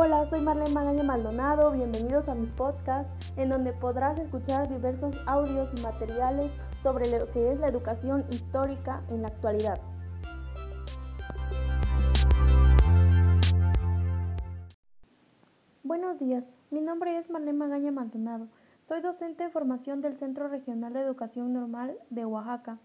Hola, soy Marlene Magaña Maldonado, bienvenidos a mi podcast en donde podrás escuchar diversos audios y materiales sobre lo que es la educación histórica en la actualidad. Buenos días, mi nombre es Marlene Magaña Maldonado, soy docente de formación del Centro Regional de Educación Normal de Oaxaca,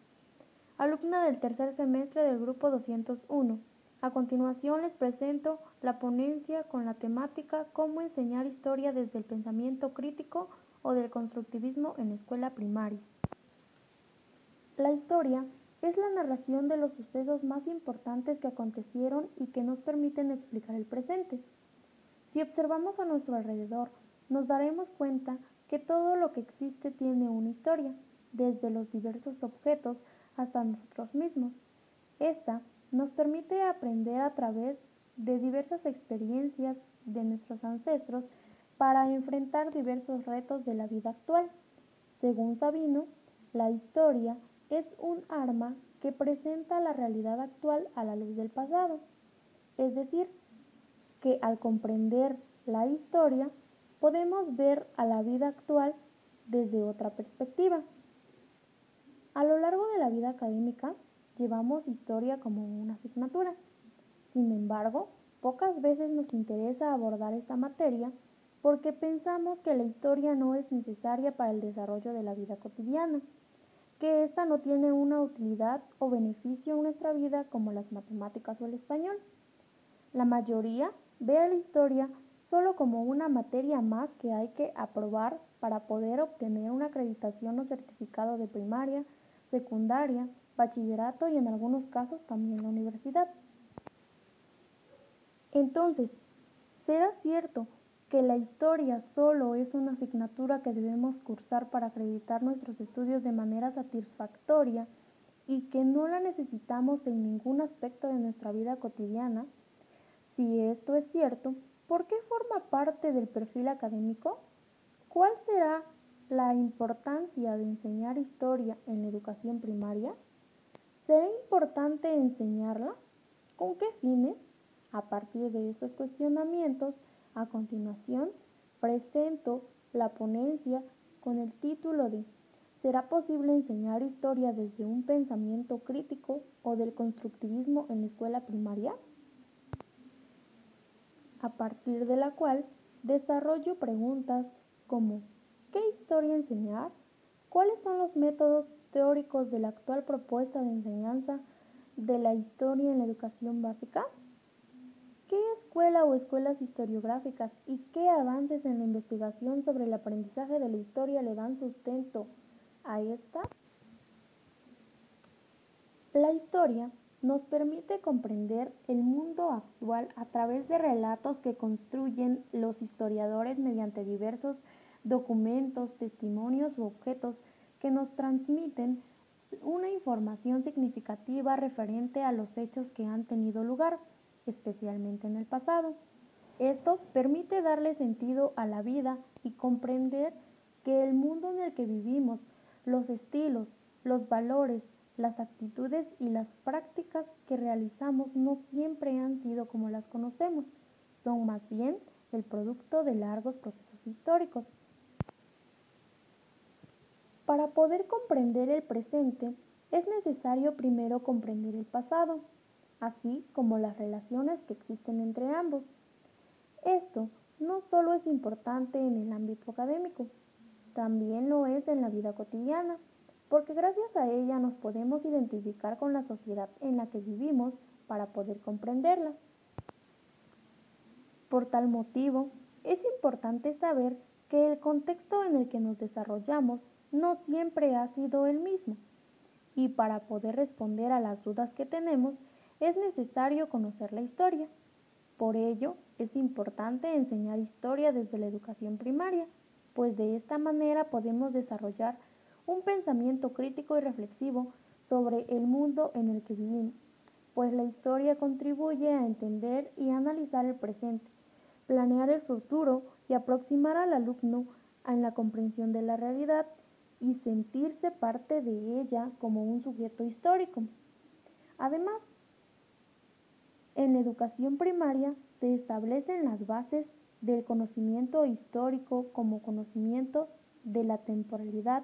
alumna del tercer semestre del grupo 201. A continuación les presento la ponencia con la temática Cómo enseñar historia desde el pensamiento crítico o del constructivismo en escuela primaria. La historia es la narración de los sucesos más importantes que acontecieron y que nos permiten explicar el presente. Si observamos a nuestro alrededor, nos daremos cuenta que todo lo que existe tiene una historia, desde los diversos objetos hasta nosotros mismos. Esta nos permite aprender a través de diversas experiencias de nuestros ancestros para enfrentar diversos retos de la vida actual. Según Sabino, la historia es un arma que presenta la realidad actual a la luz del pasado. Es decir, que al comprender la historia podemos ver a la vida actual desde otra perspectiva. A lo largo de la vida académica, llevamos historia como una asignatura. Sin embargo, pocas veces nos interesa abordar esta materia porque pensamos que la historia no es necesaria para el desarrollo de la vida cotidiana, que ésta no tiene una utilidad o beneficio en nuestra vida como las matemáticas o el español. La mayoría ve a la historia solo como una materia más que hay que aprobar para poder obtener una acreditación o certificado de primaria, secundaria, bachillerato y en algunos casos también la universidad. Entonces, ¿será cierto que la historia solo es una asignatura que debemos cursar para acreditar nuestros estudios de manera satisfactoria y que no la necesitamos en ningún aspecto de nuestra vida cotidiana? Si esto es cierto, ¿por qué forma parte del perfil académico? ¿Cuál será la importancia de enseñar historia en la educación primaria? ¿Será importante enseñarla? ¿Con qué fines? A partir de estos cuestionamientos, a continuación, presento la ponencia con el título de ¿Será posible enseñar historia desde un pensamiento crítico o del constructivismo en la escuela primaria? A partir de la cual desarrollo preguntas como ¿qué historia enseñar? ¿Cuáles son los métodos teóricos de la actual propuesta de enseñanza de la historia en la educación básica? ¿Qué escuela o escuelas historiográficas y qué avances en la investigación sobre el aprendizaje de la historia le dan sustento a esta? La historia nos permite comprender el mundo actual a través de relatos que construyen los historiadores mediante diversos documentos, testimonios u objetos que nos transmiten una información significativa referente a los hechos que han tenido lugar, especialmente en el pasado. Esto permite darle sentido a la vida y comprender que el mundo en el que vivimos, los estilos, los valores, las actitudes y las prácticas que realizamos no siempre han sido como las conocemos, son más bien el producto de largos procesos históricos. Para poder comprender el presente, es necesario primero comprender el pasado, así como las relaciones que existen entre ambos. Esto no solo es importante en el ámbito académico, también lo es en la vida cotidiana, porque gracias a ella nos podemos identificar con la sociedad en la que vivimos para poder comprenderla. Por tal motivo, es importante saber que el contexto en el que nos desarrollamos no siempre ha sido el mismo. Y para poder responder a las dudas que tenemos, es necesario conocer la historia. Por ello, es importante enseñar historia desde la educación primaria, pues de esta manera podemos desarrollar un pensamiento crítico y reflexivo sobre el mundo en el que vivimos, pues la historia contribuye a entender y analizar el presente, planear el futuro y aproximar al alumno en la comprensión de la realidad y sentirse parte de ella como un sujeto histórico. Además, En la educación primaria se establecen las bases del conocimiento histórico como conocimiento de la temporalidad,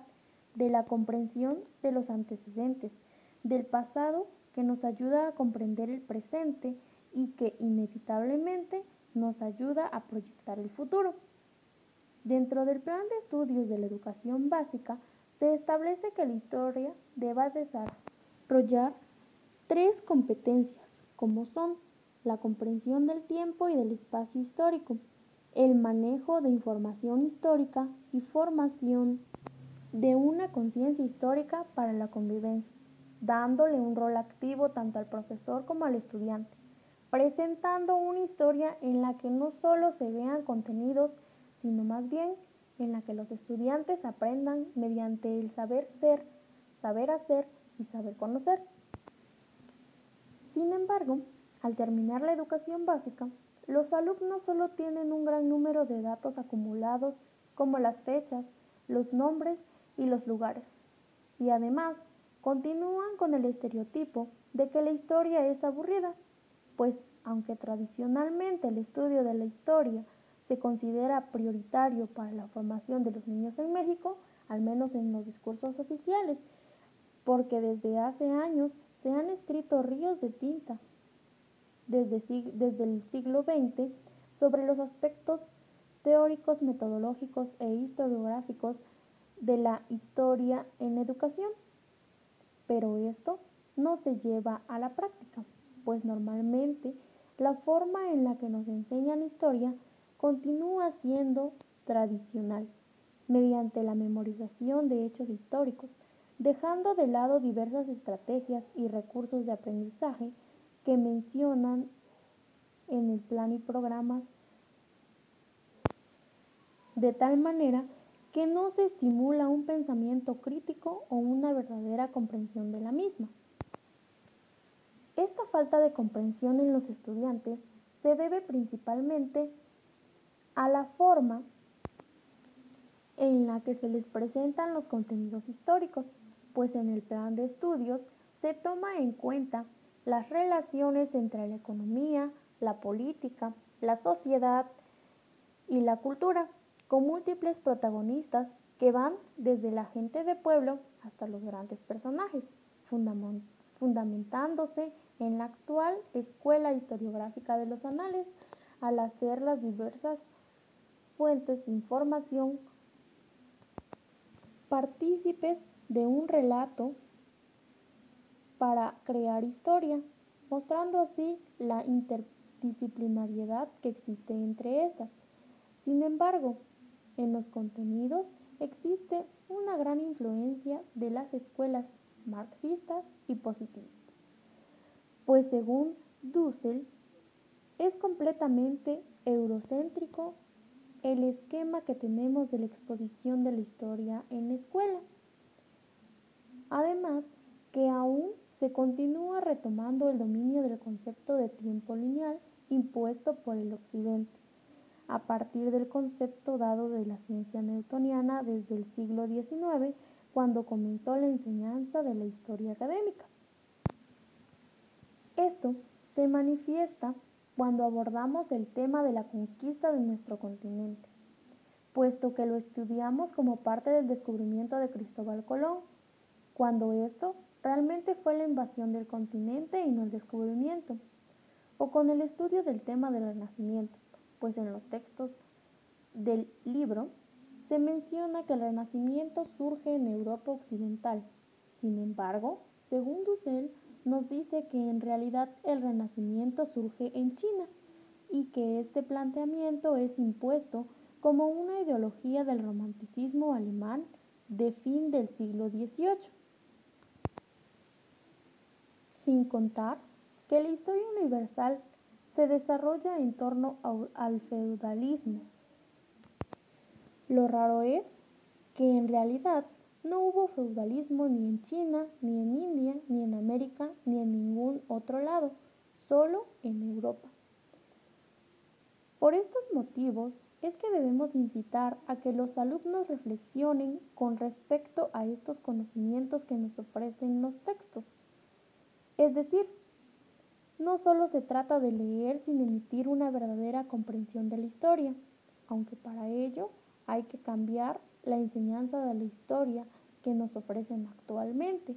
de la comprensión de los antecedentes, del pasado que nos ayuda a comprender el presente y que inevitablemente nos ayuda a proyectar el futuro. Dentro del plan de estudios de la educación básica se establece que la historia deba desarrollar tres competencias, como son la comprensión del tiempo y del espacio histórico, el manejo de información histórica y formación de una conciencia histórica para la convivencia, dándole un rol activo tanto al profesor como al estudiante, presentando una historia en la que no solo se vean contenidos, sino más bien en la que los estudiantes aprendan mediante el saber ser, saber hacer y saber conocer. Sin embargo, al terminar la educación básica, los alumnos solo tienen un gran número de datos acumulados como las fechas, los nombres y los lugares. Y además, continúan con el estereotipo de que la historia es aburrida, pues aunque tradicionalmente el estudio de la historia se considera prioritario para la formación de los niños en México, al menos en los discursos oficiales, porque desde hace años se han escrito ríos de tinta desde, el siglo XX sobre los aspectos teóricos, metodológicos e historiográficos de la historia en educación. Pero esto no se lleva a la práctica, pues normalmente la forma en la que nos enseñan historia continúa siendo tradicional, mediante la memorización de hechos históricos, dejando de lado diversas estrategias y recursos de aprendizaje que mencionan en el plan y programas de tal manera que no se estimula un pensamiento crítico o una verdadera comprensión de la misma. Esta falta de comprensión en los estudiantes se debe principalmente la forma en la que se les presentan los contenidos históricos, pues en el plan de estudios se toma en cuenta las relaciones entre la economía, la política, la sociedad y la cultura, con múltiples protagonistas que van desde la gente de pueblo hasta los grandes personajes, fundamentándose en la actual Escuela Historiográfica de los Anales al hacer las diversas fuentes de información partícipes de un relato para crear historia, mostrando así la interdisciplinariedad que existe entre estas. Sin embargo, en los contenidos existe una gran influencia de las escuelas marxistas y positivistas, pues según Dussel, es completamente eurocéntrico el esquema que tenemos de la exposición de la historia en la escuela. Además, que aún se continúa retomando el dominio del concepto de tiempo lineal impuesto por el occidente a partir del concepto dado de la ciencia newtoniana desde el siglo XIX, cuando comenzó la enseñanza de la historia académica. Esto se manifiesta cuando abordamos el tema de la conquista de nuestro continente, puesto que lo estudiamos como parte del descubrimiento de Cristóbal Colón, cuando esto realmente fue la invasión del continente y no el descubrimiento, o con el estudio del tema del Renacimiento, pues en los textos del libro se menciona que el Renacimiento surge en Europa Occidental. Sin embargo, según Dussel, nos dice que en realidad el Renacimiento surge en China y que este planteamiento es impuesto como una ideología del romanticismo alemán de fin del siglo XVIII. Sin contar que la historia universal se desarrolla en torno al feudalismo. Lo raro es que en realidad no hubo feudalismo ni en China, ni en India, ni en América, ni en ningún otro lado, solo en Europa. Por estos motivos es que debemos incitar a que los alumnos reflexionen con respecto a estos conocimientos que nos ofrecen los textos. Es decir, no solo se trata de leer sin emitir una verdadera comprensión de la historia, aunque para ello hay que cambiar la enseñanza de la historia que nos ofrecen actualmente.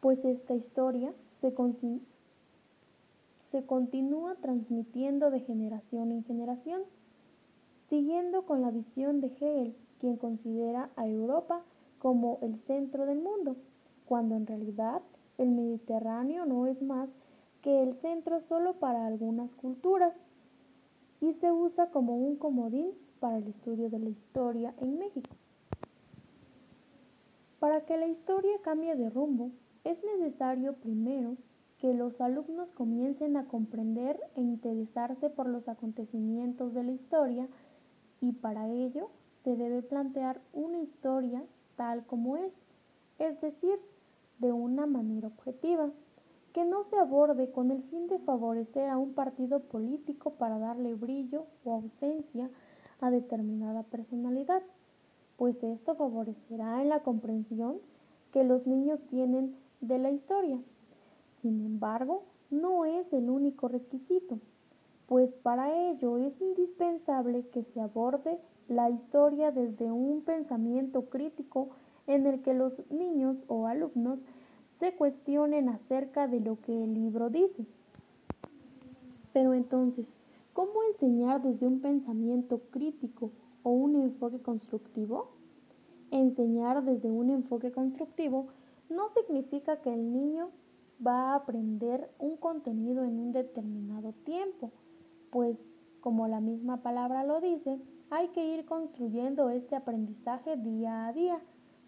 Pues esta historia se, continúa transmitiendo de generación en generación, siguiendo con la visión de Hegel, quien considera a Europa como el centro del mundo, cuando en realidad el Mediterráneo no es más que el centro solo para algunas culturas y se usa como un comodín para el estudio de la historia en México. Para que la historia cambie de rumbo, es necesario primero que los alumnos comiencen a comprender e interesarse por los acontecimientos de la historia y para ello se debe plantear una historia tal como es, es decir, de una manera objetiva, que no se aborde con el fin de favorecer a un partido político para darle brillo o ausencia a determinada personalidad, pues esto favorecerá en la comprensión que los niños tienen de la historia. Sin embargo, no es el único requisito, pues para ello es indispensable que se aborde la historia desde un pensamiento crítico en el que los niños o alumnos se cuestionen acerca de lo que el libro dice. Pero entonces, ¿cómo enseñar desde un pensamiento crítico o un enfoque constructivo? Enseñar desde un enfoque constructivo no significa que el niño va a aprender un contenido en un determinado tiempo, pues como la misma palabra lo dice, hay que ir construyendo este aprendizaje día a día,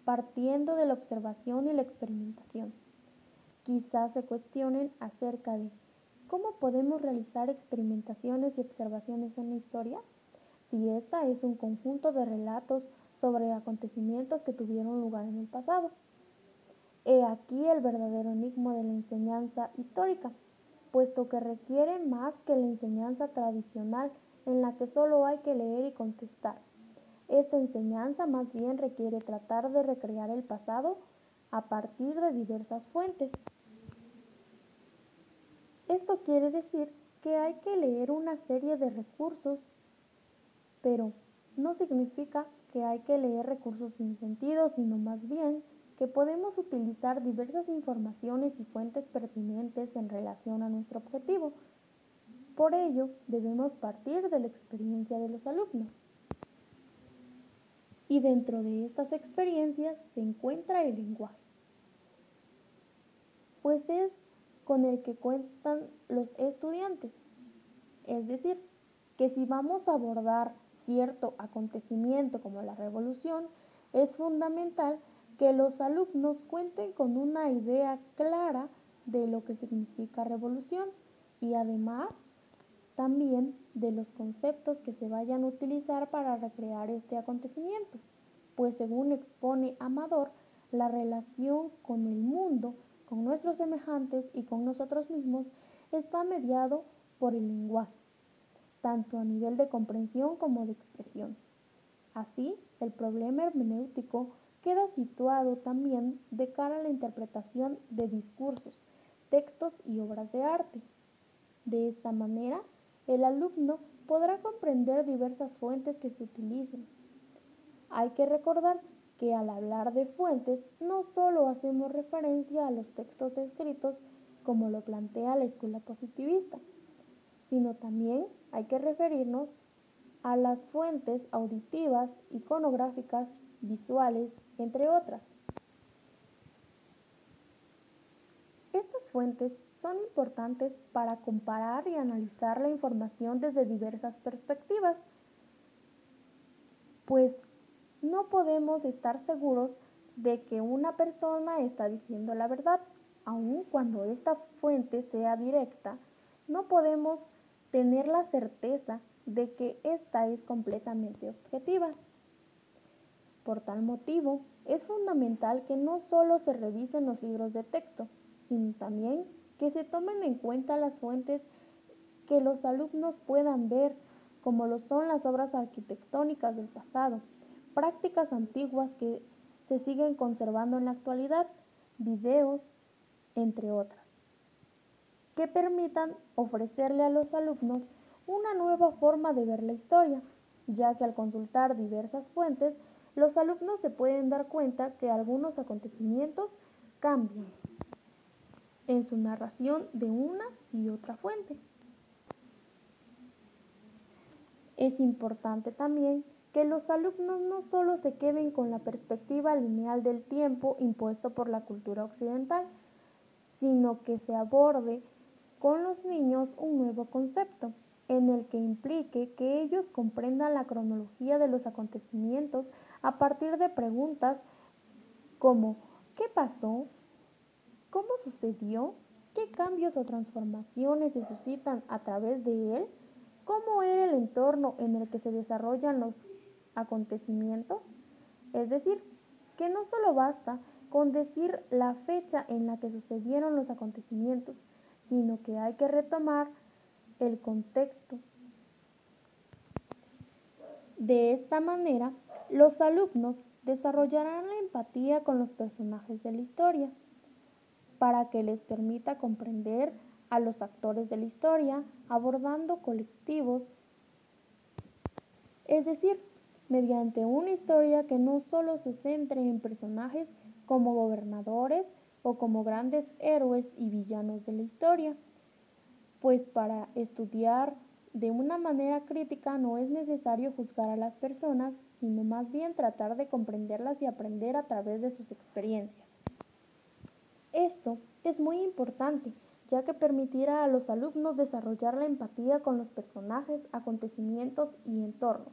partiendo de la observación y la experimentación. Quizás se cuestionen acerca de cómo podemos realizar experimentaciones y observaciones en la historia, si esta es un conjunto de relatos sobre acontecimientos que tuvieron lugar en el pasado. He aquí el verdadero enigma de la enseñanza histórica, puesto que requiere más que la enseñanza tradicional en la que solo hay que leer y contestar. Esta enseñanza más bien requiere tratar de recrear el pasado a partir de diversas fuentes. Esto quiere decir que hay que leer una serie de recursos, pero no significa que hay que leer recursos sin sentido, sino más bien que podemos utilizar diversas informaciones y fuentes pertinentes en relación a nuestro objetivo. Por ello, debemos partir de la experiencia de los alumnos. Y dentro de estas experiencias se encuentra el lenguaje, pues es con el que cuentan los estudiantes. Es decir, que si vamos a abordar cierto acontecimiento como la revolución, es fundamental que los alumnos cuenten con una idea clara de lo que significa revolución y además también de los conceptos que se vayan a utilizar para recrear este acontecimiento, pues según expone Amador, la relación con el mundo, con nuestros semejantes y con nosotros mismos está mediado por el lenguaje, tanto a nivel de comprensión como de expresión. Así, el problema hermenéutico queda situado también de cara a la interpretación de discursos, textos y obras de arte. De esta manera, el alumno podrá comprender diversas fuentes que se utilicen. Hay que recordar que al hablar de fuentes no solo hacemos referencia a los textos escritos como lo plantea la escuela positivista, sino también hay que referirnos a las fuentes auditivas, iconográficas, visuales, entre otras. Estas fuentes son importantes para comparar y analizar la información desde diversas perspectivas, pues no podemos estar seguros de que una persona está diciendo la verdad, aun cuando esta fuente sea directa, no podemos tener la certeza de que esta es completamente objetiva. Por tal motivo, es fundamental que no solo se revisen los libros de texto, sino también que se tomen en cuenta las fuentes que los alumnos puedan ver, como lo son las obras arquitectónicas del pasado, prácticas antiguas que se siguen conservando en la actualidad, videos, entre otras, que permitan ofrecerle a los alumnos una nueva forma de ver la historia, ya que al consultar diversas fuentes, los alumnos se pueden dar cuenta que algunos acontecimientos cambian en su narración de una y otra fuente. Es importante también que los alumnos no solo se queden con la perspectiva lineal del tiempo impuesto por la cultura occidental, sino que se aborde con los niños un nuevo concepto, en el que implique que ellos comprendan la cronología de los acontecimientos a partir de preguntas como ¿qué pasó? ¿Cómo sucedió? ¿Qué cambios o transformaciones se suscitan a través de él? ¿Cómo era el entorno en el que se desarrollan los acontecimientos? Es decir, que no solo basta con decir la fecha en la que sucedieron los acontecimientos, sino que hay que retomar el contexto. De esta manera, los alumnos desarrollarán la empatía con los personajes de la historia para que les permita comprender a los actores de la historia abordando colectivos, es decir, mediante una historia que no solo se centre en personajes como gobernadores o como grandes héroes y villanos de la historia, pues para estudiar de una manera crítica no es necesario juzgar a las personas, sino más bien tratar de comprenderlas y aprender a través de sus experiencias. Esto es muy importante, ya que permitirá a los alumnos desarrollar la empatía con los personajes, acontecimientos y entorno,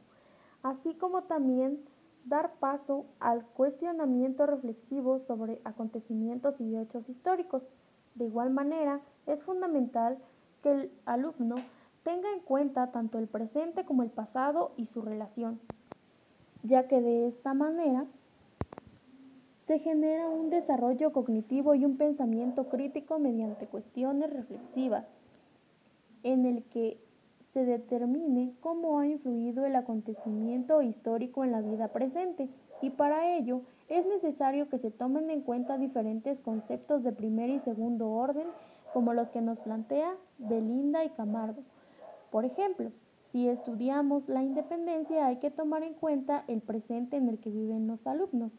así como también dar paso al cuestionamiento reflexivo sobre acontecimientos y hechos históricos. De igual manera, es fundamental que el alumno tenga en cuenta tanto el presente como el pasado y su relación, ya que de esta manera se genera un desarrollo cognitivo y un pensamiento crítico mediante cuestiones reflexivas, en el que se determine cómo ha influido el acontecimiento histórico en la vida presente y para ello es necesario que se tomen en cuenta diferentes conceptos de primer y segundo orden como los que nos plantea Belinda y Camargo. Por ejemplo, si estudiamos la independencia hay que tomar en cuenta el presente en el que viven los alumnos,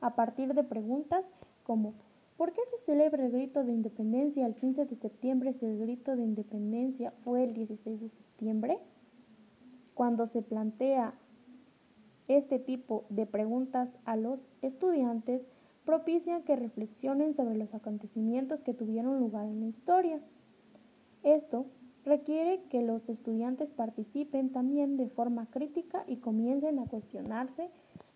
a partir de preguntas como ¿Por qué se celebra el grito de independencia el 15 de septiembre si el grito de independencia fue el 16 de septiembre? Cuando se plantea este tipo de preguntas a los estudiantes, propician que reflexionen sobre los acontecimientos que tuvieron lugar en la historia. Esto requiere que los estudiantes participen también de forma crítica y comiencen a cuestionarse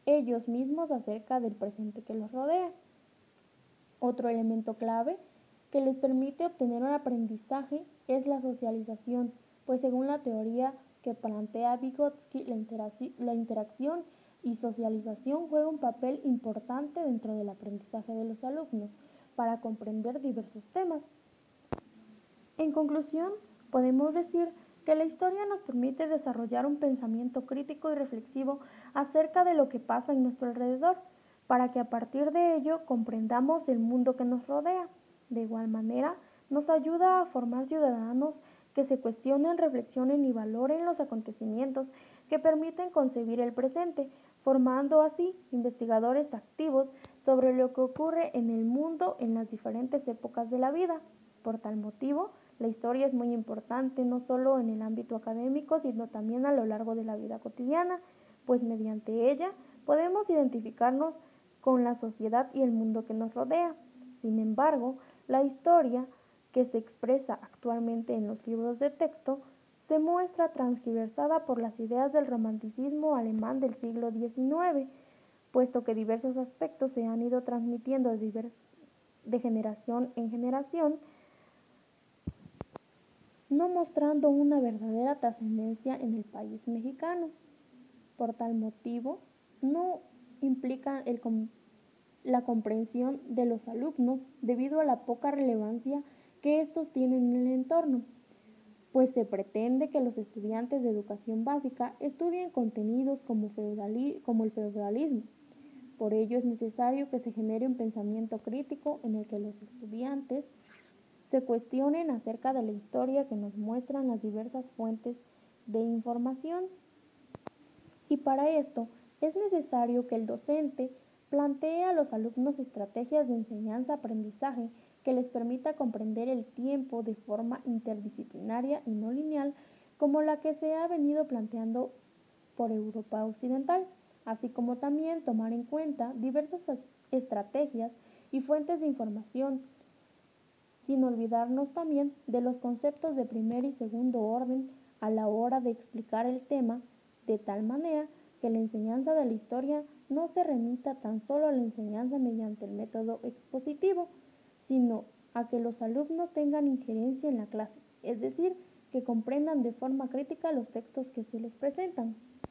ellos mismos acerca del presente que los rodea. Otro elemento clave que les permite obtener un aprendizaje es la socialización, pues según la teoría que plantea Vygotsky, la, interacción y socialización juega un papel importante dentro del aprendizaje de los alumnos para comprender diversos temas. En conclusión, podemos decir que la historia nos permite desarrollar un pensamiento crítico y reflexivo acerca de lo que pasa en nuestro alrededor, para que a partir de ello comprendamos el mundo que nos rodea. De igual manera, nos ayuda a formar ciudadanos que se cuestionen, reflexionen y valoren los acontecimientos que permiten concebir el presente, formando así investigadores activos sobre lo que ocurre en el mundo en las diferentes épocas de la vida. Por tal motivo, la historia es muy importante no solo en el ámbito académico, sino también a lo largo de la vida cotidiana, pues mediante ella podemos identificarnos con la sociedad y el mundo que nos rodea. Sin embargo, la historia que se expresa actualmente en los libros de texto se muestra transgiversada por las ideas del romanticismo alemán del siglo XIX, puesto que diversos aspectos se han ido transmitiendo de generación en generación, no mostrando una verdadera trascendencia en el país mexicano. Por tal motivo, no implica la comprensión de los alumnos debido a la poca relevancia que estos tienen en el entorno, pues se pretende que los estudiantes de educación básica estudien contenidos como, como el feudalismo, Por ello es necesario que se genere un pensamiento crítico en el que los estudiantes se cuestionen acerca de la historia que nos muestran las diversas fuentes de información. Y para esto es necesario que el docente plantee a los alumnos estrategias de enseñanza-aprendizaje que les permita comprender el tiempo de forma interdisciplinaria y no lineal como la que se ha venido planteando por Europa Occidental, así como también tomar en cuenta diversas estrategias y fuentes de información, sin olvidarnos también de los conceptos de primer y segundo orden a la hora de explicar el tema, de tal manera que la enseñanza de la historia no se remita tan solo a la enseñanza mediante el método expositivo, sino a que los alumnos tengan injerencia en la clase, es decir, que comprendan de forma crítica los textos que se les presentan.